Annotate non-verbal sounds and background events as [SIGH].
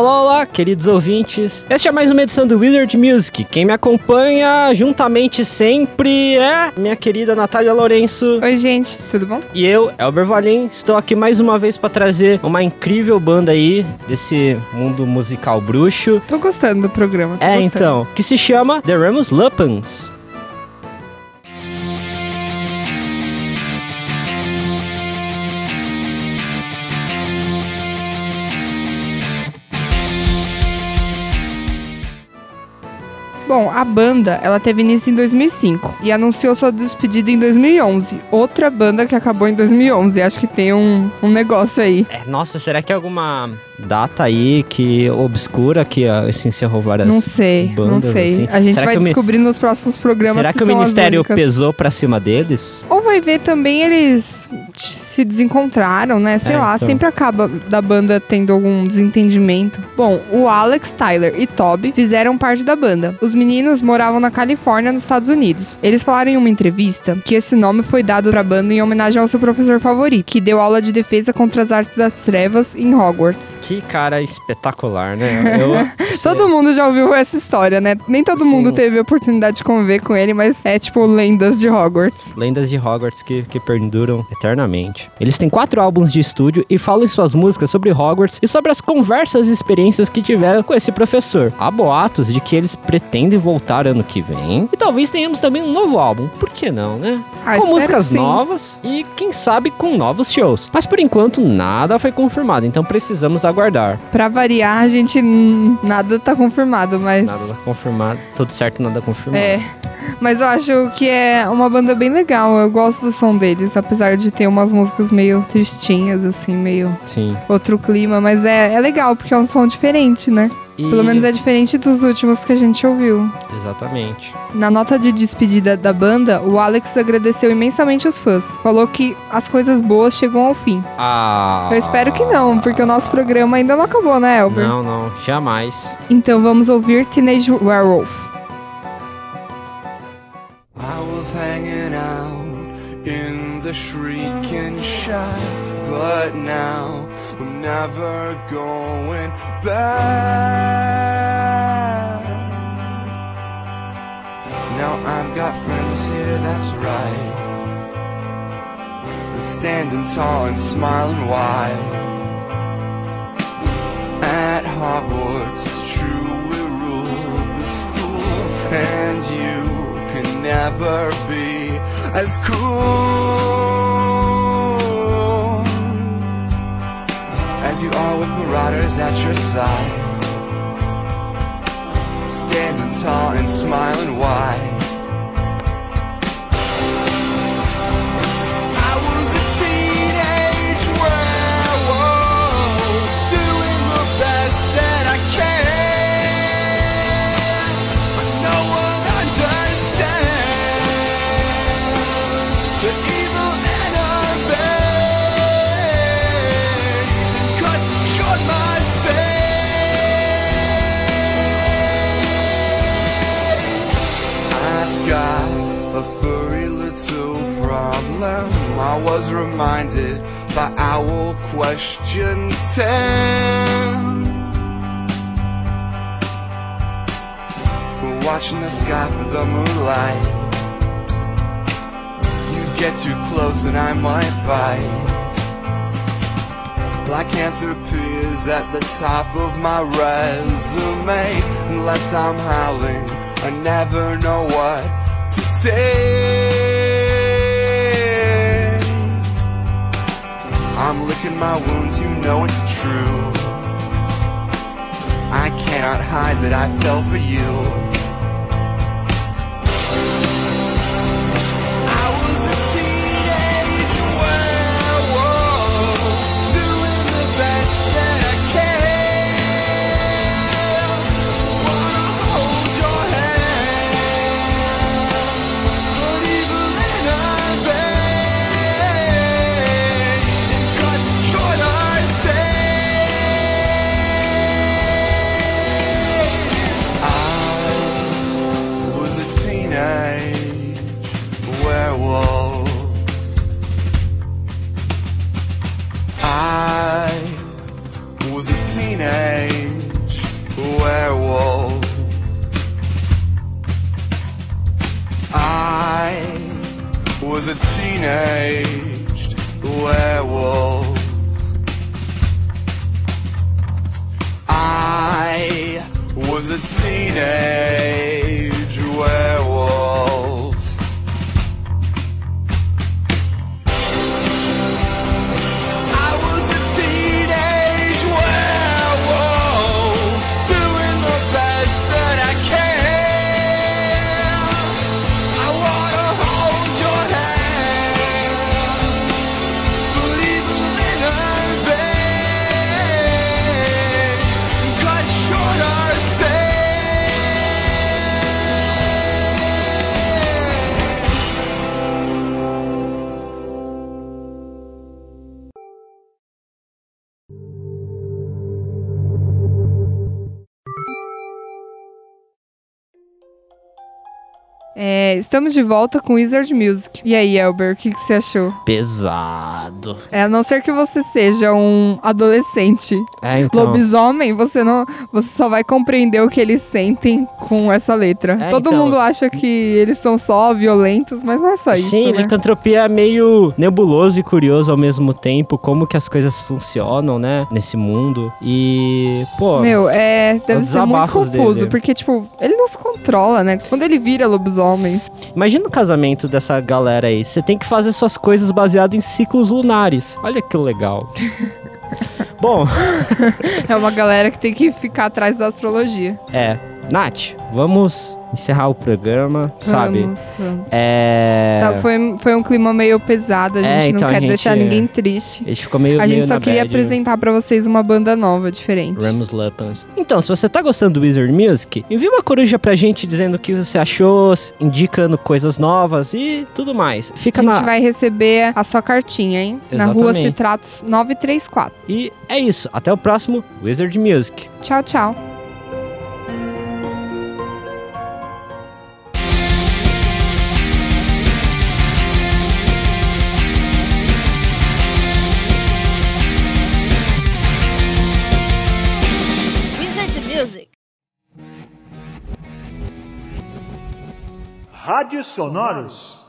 Olá, olá, queridos ouvintes. Este é mais uma edição do Wizard Music. Quem me acompanha juntamente sempre é minha querida Natália Lourenço. Oi, gente, tudo bom? E eu, Elber Valim, estou aqui mais uma vez para trazer uma incrível banda aí desse mundo musical bruxo. Tô gostando do programa. É, gostando. então, que se chama The Remus Lupins. Bom, a banda, ela teve início em 2005 e anunciou sua despedida em 2011. Outra banda que acabou em 2011. Acho que tem um, um negócio aí. É, nossa, será que é alguma data aí que obscura que a se encerrou várias Não sei, não bandas, sei. assim? A gente Será vai que descobrir nos próximos programas Será se que o ministério pesou pra cima deles? Ou vai ver também eles se desencontraram, né? Sei É, lá, então. sempre acaba da banda tendo algum desentendimento. Bom, o Alex, Tyler e Toby fizeram parte da banda. Os meninos moravam na Califórnia, nos Estados Unidos. Eles falaram em uma entrevista que esse nome foi dado pra banda em homenagem ao seu professor favorito, que deu aula de defesa contra as artes das trevas em Hogwarts. Que cara espetacular, né? Eu, [LAUGHS] Todo mundo já ouviu essa história, né? Nem todo Sim. mundo teve a oportunidade de conviver com ele, mas é tipo lendas de Hogwarts. Lendas de Hogwarts que, que perduram eternamente. Eles têm quatro álbuns de estúdio e falam em suas músicas sobre Hogwarts e sobre as conversas e experiências que tiveram com esse professor. Há boatos de que eles pretendem voltar ano que vem e talvez tenhamos também um novo álbum. Por que não, né? Ah, com músicas novas e quem sabe com novos shows. Mas por enquanto nada foi confirmado, então precisamos aguardar. Pra variar, a gente nada tá confirmado, mas Nada confirmado, tudo certo, nada confirmado. é. Mas eu acho que é uma banda bem legal. Eu gosto do som deles, apesar de ter umas músicas meio tristinhas, assim, meio Sim. outro clima. Mas é, é legal, porque é um som diferente, né? E- Pelo menos é diferente dos últimos que a gente ouviu. Exatamente. Na nota de despedida da banda, o Alex agradeceu imensamente os fãs. Falou que as coisas boas chegam ao fim. Ah. Eu espero que não, porque o nosso programa ainda não acabou, né, Elber? Não, não, jamais. Então vamos ouvir Teenage Werewolf. I was hanging the shrieking shack, but now I'm never going back. Now I've got friends here, that's right. We're standing tall and smiling wide. At Hogwarts, it's true we rule the school, and you can never be as cool you are with marauders at your side. Standing tall and smiling wide. Owl Question 10. We're watching the sky for the moonlight. You get too close and I might bite. Lycanthropy is at the top of my resume. Unless I'm howling, I never know what to say. I'm licking my wounds, you know it's true. I cannot hide that I fell for you. I was a teenage werewolf. I was a teenage É, estamos de volta com Wizard Music. E aí, Elber, o que, que você achou? Pesado. É, a não ser que você seja um adolescente É, então. lobisomem, você não, você só vai compreender o que eles sentem com essa letra. É, Todo então. mundo acha que eles são só violentos, mas não é só isso, Sim, né? licantropia é meio nebuloso e curioso ao mesmo tempo, como que as coisas funcionam, né, nesse mundo. E, pô, Meu, é, deve ser muito confuso, dele. porque, tipo, ele não se controla, né? Quando ele vira lobisomem, imagina o casamento dessa galera aí. Você tem que fazer suas coisas baseado em ciclos lunares. Olha que legal. [LAUGHS] Bom, é uma galera que tem que ficar atrás da astrologia. é. Nath, vamos encerrar o programa, sabe? Vamos, vamos. É. Tá, foi, foi um clima meio pesado, a É, gente não então a quer gente- deixar ninguém triste. A gente ficou meio A gente meio só na queria bad. apresentar pra vocês uma banda nova, diferente. Ramos Lepans. Então, se você tá gostando do Wizard Music, envia uma coruja pra gente dizendo o que você achou, indicando coisas novas e tudo mais. Fica A gente na. vai receber a sua cartinha, hein? Na rua Exatamente. Citratos 934. E é isso. Até o próximo Wizard Music. Tchau, tchau. Rádios sonoros